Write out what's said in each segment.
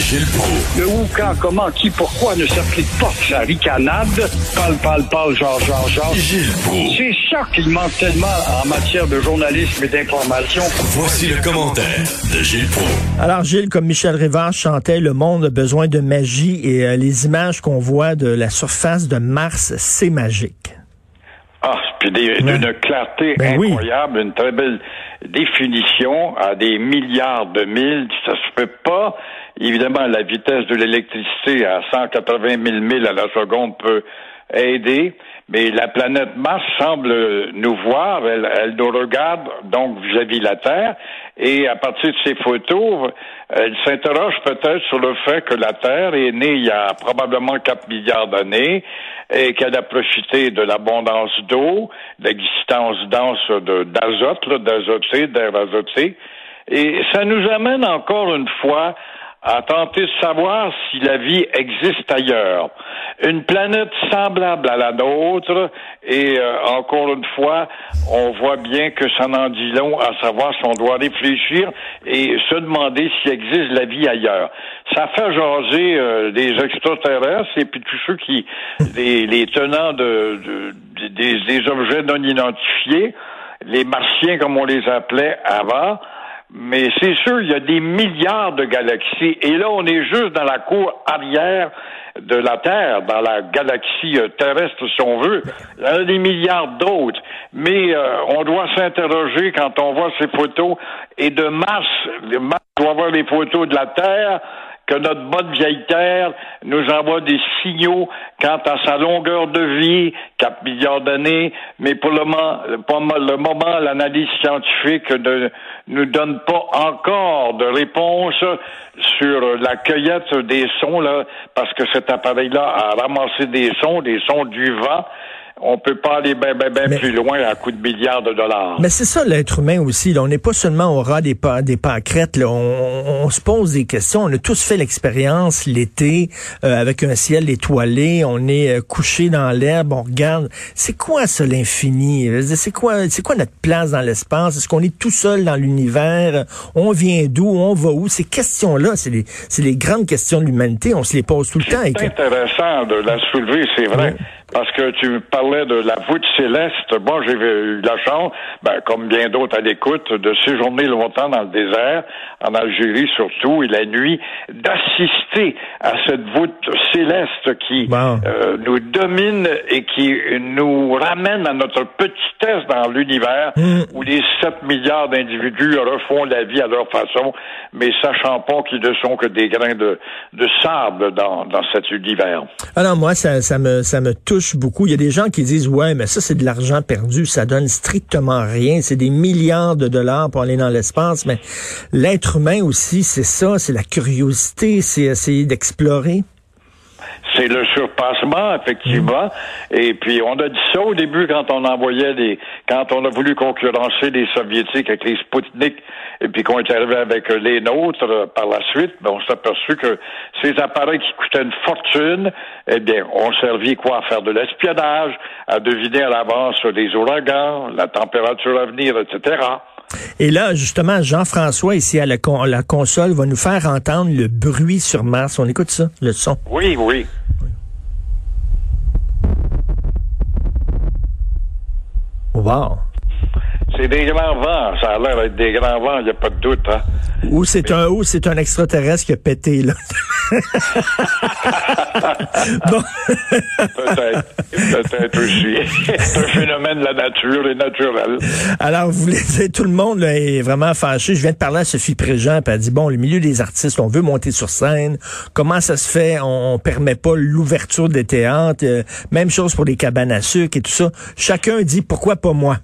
Gilles Proulx. Le où, quand, comment, qui, pourquoi ne s'applique pas sa ricanade? Parle, parle, parle, genre, genre, genre. Gilles Proulx. C'est ça qu'il manque tellement en matière de journalisme et d'information. Voici le commentaire de Gilles Proulx. Alors, Gilles, comme Michel Rivard chantait, le monde a besoin de magie et euh, les images qu'on voit de la surface de Mars, c'est magique. Ah, puis d'une clarté Ben oui. incroyable, une très belle définition à des milliards de milles. Ça se peut pas. Évidemment, la vitesse de l'électricité à 180 000 milles à la seconde peut aider, mais la planète Mars semble nous voir, elle, elle nous regarde donc vis-à-vis la Terre, et à partir de ces photos, elle s'interroge peut-être sur le fait que la Terre est née il y a probablement 4 milliards d'années et qu'elle a profité de l'abondance d'eau, de l'existence dense de- d'azote, d'azoté, d'air azoté. Et ça nous amène encore une fois à tenter de savoir si la vie existe ailleurs. Une planète semblable à la nôtre, et euh, encore une fois, on voit bien que ça n'en dit long à savoir si on doit réfléchir et se demander s'il existe la vie ailleurs. Ça fait jaser euh, des extraterrestres et puis tous ceux qui, les, les tenants de, de- des, des objets non identifiés, les martiens comme on les appelait avant, mais c'est sûr, il y a des milliards de galaxies. Et là, on est juste dans la cour arrière de la Terre, dans la galaxie euh, terrestre, si on veut. Il y en a des milliards d'autres. Mais euh, on doit s'interroger quand on voit ces photos. Et de Mars, Mars doit voir les photos de la Terre que notre bonne vieille Terre nous envoie des signaux quant à sa longueur de vie, 4 milliards d'années, mais pour le moment, le moment l'analyse scientifique ne nous donne pas encore de réponse sur la cueillette des sons, là, parce que cet appareil-là a ramassé des sons, des sons du vent. On peut pas aller bien ben, ben Mais- plus loin à coût de milliards de dollars. Mais c'est ça l'être humain aussi. Là. On n'est pas seulement au ras des, pa- des pâquerettes. Là. On, se pose des questions. On a tous fait l'expérience l'été euh, avec un ciel étoilé. On est euh, couché dans l'herbe. On regarde. C'est quoi ça l'infini? C'est quoi C'est quoi notre place dans l'espace? Est-ce qu'on est tout seul dans l'univers? On vient d'où? On va où? Ces questions-là, c'est les c'est les grandes questions de l'humanité. On se les pose tout le temps. Et C'est que- intéressant de la soulever, c'est vrai. Ouais. Parce que tu parlais de la voûte céleste. Moi, j'ai eu la chance, ben, comme bien d'autres à l'écoute, de séjourner longtemps dans le désert, en Algérie surtout, et la nuit, d'assister à cette voûte céleste qui euh, nous domine et qui nous ramène à notre petitesse dans l'univers, Mm. où les 7 milliards d'individus refont la vie à leur façon, mais sachant pas qu'ils ne sont que des grains de, de sable dans, dans cet univers. Alors moi, ça, ça me ça me touche beaucoup. Il y a des gens qui disent ouais, mais ça c'est de l'argent perdu, ça donne strictement rien. C'est des milliards de dollars pour aller dans l'espace, mais l'être humain aussi, c'est ça, c'est la curiosité, c'est essayer d'explorer. C'est le surpassement, effectivement. Et puis, on a dit ça au début quand on envoyait des, quand on a voulu concurrencer les Soviétiques avec les Sputnik, et puis qu'on est arrivé avec les nôtres euh, par la suite, ben, on s'est aperçu que ces appareils qui coûtaient une fortune, eh bien, ont servi quoi? À faire de l'espionnage, à deviner à l'avance les ouragans, la température à venir, etc. Et là, justement, Jean-François ici à la, con- la console va nous faire entendre le bruit sur Mars. On écoute ça, le son. Oui, oui. Wow. C'est des grands vents. Ça a l'air d'être des grands vents, il n'y a pas de doute, hein. Ou c'est un ou c'est un extraterrestre qui a pété là. bon. Peut-être. Peut-être aussi. C'est un phénomène de la nature et naturel. Alors, vous voulez dire, tout le monde là, est vraiment fâché. Je viens de parler à Sophie Préjean, puis elle dit, bon, le milieu des artistes, on veut monter sur scène. Comment ça se fait? On, on permet pas l'ouverture des théâtres. Euh, même chose pour les cabanes à sucre et tout ça. Chacun dit, pourquoi pas moi?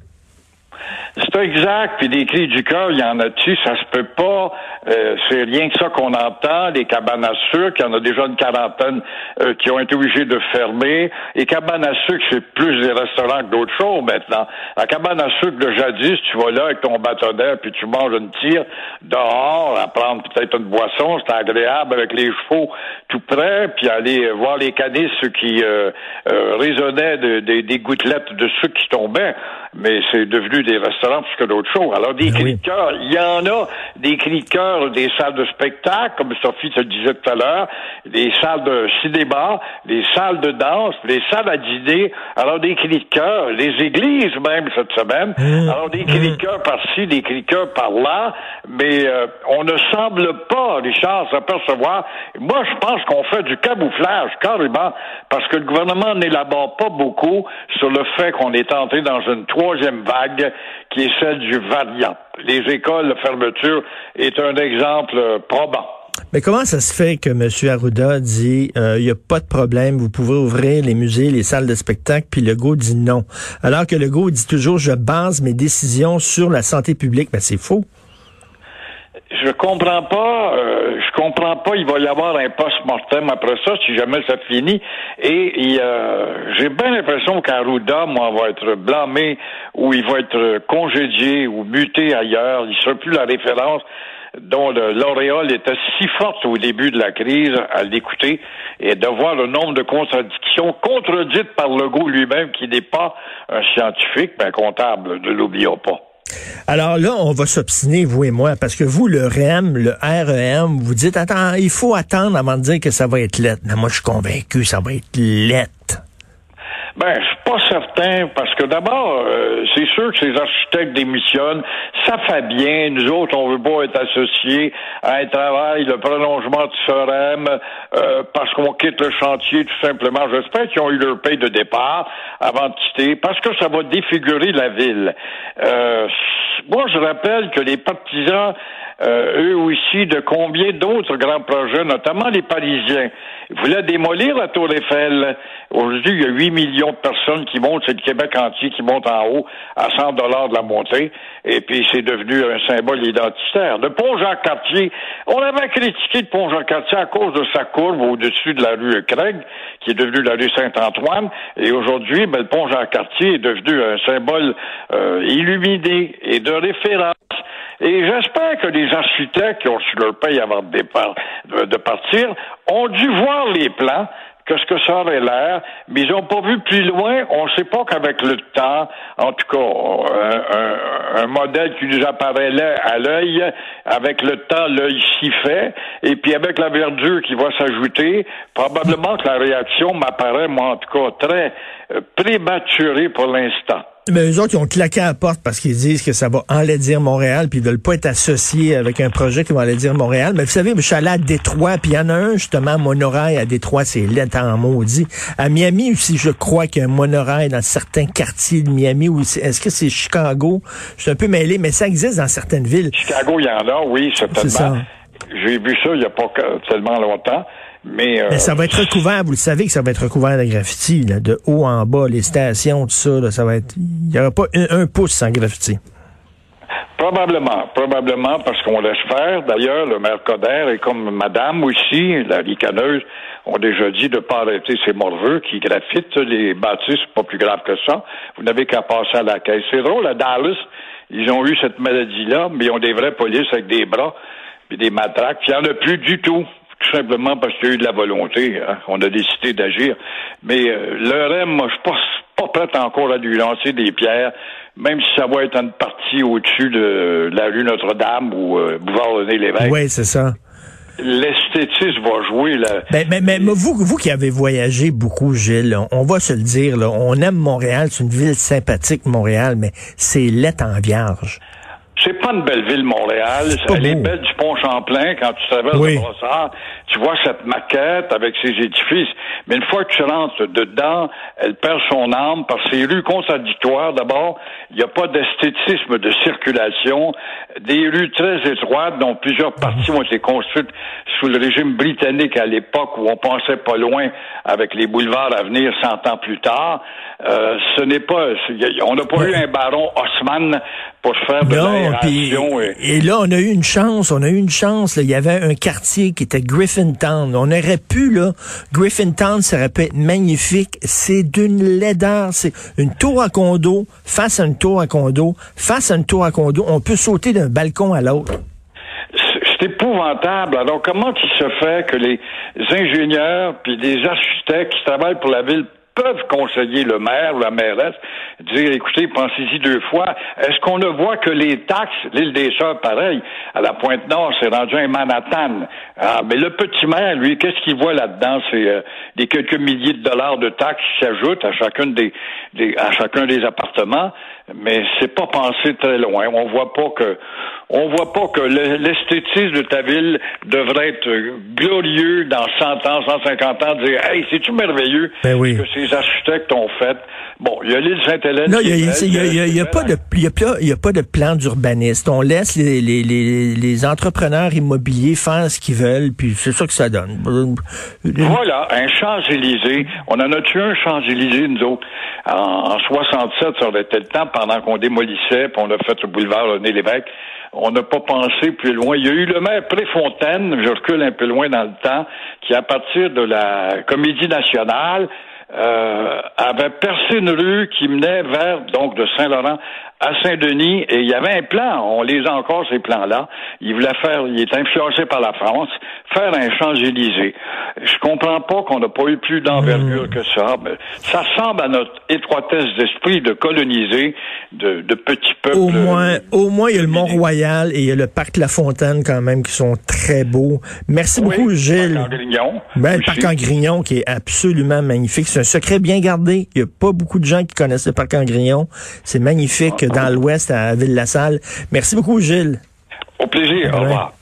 C'est exact. Puis des cris du cœur, il y en a-tu? Ça se peut pas. Euh, c'est rien que ça qu'on entend. Les cabanes à sucre, il y en a déjà une quarantaine euh, qui ont été obligés de fermer. Les cabanes à sucre, c'est plus des restaurants que d'autres choses maintenant. La cabane à sucre de jadis, tu vas là avec ton bâtonnet, puis tu manges une tire dehors, à prendre peut-être une boisson, c'est agréable avec les chevaux tout près, puis aller voir les canisses qui euh, euh, résonnaient de- de- des gouttelettes de sucre qui tombaient. Mais c'est devenu des restaurants que d'autres. Alors, des Ben cris oui. de cœur, il y en a des cris de cœur des salles de spectacle, comme Sophie te disait tout à l'heure, des salles de cinéma, des salles de danse, des salles à dîner. Alors, des cris de cœur, les églises même cette semaine. Mmh. Alors, des cris de cœur par-ci, des cris de cœur par-là. Mais euh, on ne semble pas, Richard, s'apercevoir. Moi, je pense qu'on fait du camouflage, carrément, parce que le gouvernement n'élabore pas beaucoup sur le fait qu'on est entré dans une troisième vague qui est celle du variant. Les écoles, la fermeture est un exemple euh, probant. Mais comment ça se fait que M. Arruda dit il n'y a pas de problème, vous pouvez ouvrir les musées, les salles de spectacle, puis Legault dit non. Alors que Legault dit toujours je base mes décisions sur la santé publique. Mais c'est faux. Je comprends pas, euh, je comprends pas, il va y avoir un post-mortem après ça, si jamais ça finit. Et euh, j'ai bien l'impression qu'Arruda, moi, va être blâmé ou il va être congédié ou muté ailleurs. Il sera plus la référence dont le- l'auréole était si forte au début de la crise à l'écouter et de voir le nombre de contradictions contredites par Legault lui-même, qui n'est pas un scientifique, mais un comptable, ne l'oublions pas. Alors là, on va s'obstiner, vous et moi, parce que vous, le REM, le REM, vous dites, attends, il faut attendre avant de dire que ça va être lettre. Mais moi, je suis convaincu, ça va être lettre. Ben, je suis pas certain parce que d'abord, euh, c'est sûr que ces architectes démissionnent. Ça fait bien. Nous autres, on veut pas être associés à un travail, le prolongement du forum, euh, parce qu'on quitte le chantier tout simplement. J'espère qu'ils ont eu leur paye de départ avant de quitter, parce que ça va défigurer la ville. Euh, moi, je rappelle que les partisans euh, eux aussi, de combien d'autres grands projets, notamment les Parisiens. Voulaient démolir la Tour Eiffel? Aujourd'hui, il y a 8 millions de personnes qui montent, c'est le Québec entier qui monte en haut à 100 dollars de la montée, et puis c'est devenu un symbole identitaire. Le pont Jean-Cartier, on avait critiqué le pont Jean-Cartier à cause de sa courbe au-dessus de la rue Craig, qui est devenue la rue Saint-Antoine, et aujourd'hui, ben, le pont Jean-Cartier est devenu un symbole euh, illuminé et de référence. Et j'espère que les architectes qui ont reçu leur paye avant de, départ, de, de partir ont dû voir les plans, que ce que ça aurait l'air, mais ils n'ont pas vu plus loin. On ne sait pas qu'avec le temps, en tout cas, un, un- un modèle qui nous apparaît là, à l'œil, avec le temps, l'œil s'y fait, et puis avec la verdure qui va s'ajouter, probablement que la réaction m'apparaît, moi, en tout cas, très euh, prématurée pour l'instant. Mais eux autres, ils ont claqué à la porte parce qu'ils disent que ça va enlaidir Montréal, puis ils veulent pas être associés avec un projet qui va enlaidir Montréal. Mais vous savez, je suis allé à Détroit, puis il y en a un, justement, monorail à Détroit, c'est laid en maudit. À Miami aussi, je crois qu'il y a un monorail dans certains quartiers de Miami. Ou c'est- Est-ce que c'est Chicago? Je suis un peu mêlé, mais ça existe dans certaines villes. Chicago, il y en a, oui, certainement. J'ai vu ça il n'y a pas tellement longtemps. Mais, euh, Mais ça va être recouvert, vous le savez que ça va être recouvert de graffiti, là, de haut en bas, les stations, tout ça, là, ça va être. Il n'y aura pas un, un pouce sans graffiti. Probablement, probablement, parce qu'on laisse faire. D'ailleurs, le maire Coder et comme madame aussi, la ricaneuse, ont déjà dit de ne pas arrêter ces morveux qui graffitent les bâtisses, c'est pas plus grave que ça. Vous n'avez qu'à passer à la caisse. C'est drôle, à Dallas, ils ont eu cette maladie-là, mais ils ont des vraies polices avec des bras puis des matraques. Puis il n'y en a plus du tout. Tout simplement parce qu'il y a eu de la volonté. hein. On a décidé d'agir. Mais euh, le REM, moi, je suis pas, pas prêt encore à lui lancer des pierres, même si ça va être une partie au-dessus de la rue Notre-Dame ou euh, boulevard René Lévesque. Oui, c'est ça. L'esthétisme va jouer. Là. Ben, mais, mais, vous, vous qui avez voyagé beaucoup, Gilles, on, on va se le dire, là, on aime Montréal, c'est une ville sympathique, Montréal, mais c'est laid en vierge. C'est pas une belle ville, Montréal. Elle est belle du pont Champlain quand tu traverses Oui. le brossard. Tu vois cette maquette avec ses édifices. Mais une fois que tu rentres dedans, elle perd son âme par ses rues contradictoires. D'abord, il n'y a pas d'esthétisme de circulation. Des rues très étroites dont plusieurs parties ont été construites sous le régime britannique à l'époque où on pensait pas loin avec les boulevards à venir 100 ans plus tard. Euh, ce n'est pas, on n'a pas eu un baron Haussmann pour faire de l'aération. et- et là, on a eu une chance, on a eu une chance. là. Il y avait un quartier qui était Griffintown. On aurait pu, là, Griffintown, ça aurait pu être magnifique. C'est d'une laideur. C'est une tour à condo, face à une tour à condo, face à une tour à condo. On peut sauter d'un balcon à l'autre. C'est épouvantable. Alors, comment il se fait que les ingénieurs puis les architectes qui travaillent pour la ville peuvent conseiller le maire ou la mairesse, dire, écoutez, pensez-y deux fois. Est-ce qu'on ne voit que les taxes, l'île des Sœurs, pareil, à la Pointe-Nord, c'est rendu un Manhattan. Ah, mais le petit maire, lui, qu'est-ce qu'il voit là-dedans? C'est euh, des quelques milliers de dollars de taxes qui s'ajoutent à chacun des, à chacun des appartements, mais c'est pas pensé très loin. On voit pas que on voit pas que l'esthétisme de ta ville devrait être glorieux dans 100 ans, 150 ans, dire Hey, c'est-tu merveilleux ben ce que ces architectes ont fait? Bon, il y a l'île Sainte-Hélène. Non, il n'y a, pas de il y a pas de plan d'urbaniste. On laisse les, les, les, les, entrepreneurs immobiliers faire ce qu'ils veulent, puis c'est ça que ça donne. Voilà, un Champs-Élysées. On en a tué un Champs-Élysées, nous autres? En, 67, ça aurait été le temps pendant qu'on démolissait, puis on a fait le boulevard René-Lévesque on n'a pas pensé plus loin. Il y a eu le maire Préfontaine, je recule un peu loin dans le temps, qui à partir de la Comédie nationale euh, avait percé une rue qui menait vers donc de Saint-Laurent à Saint-Denis et il y avait un plan, on les a encore ces plans-là. Il voulait faire, il est influencé par la France, faire un Champs-Élysées. Je comprends pas qu'on n'a pas eu plus d'envergure hmm. que ça. Mais ça ressemble à notre étroitesse d'esprit de coloniser de, de petits peuples. Au moins, au moins il y a le Mont-Royal et il y a le parc La Fontaine quand même qui sont très beaux. Merci beaucoup Gilles. Le parc en Grignon. Ben, le parc en Grignon qui est absolument magnifique. C'est un secret bien gardé. Il y a pas beaucoup de gens qui connaissent le parc en Grignon. C'est magnifique dans l'ouest à Ville-la-Salle. Merci beaucoup, Gilles. Au plaisir. Au revoir.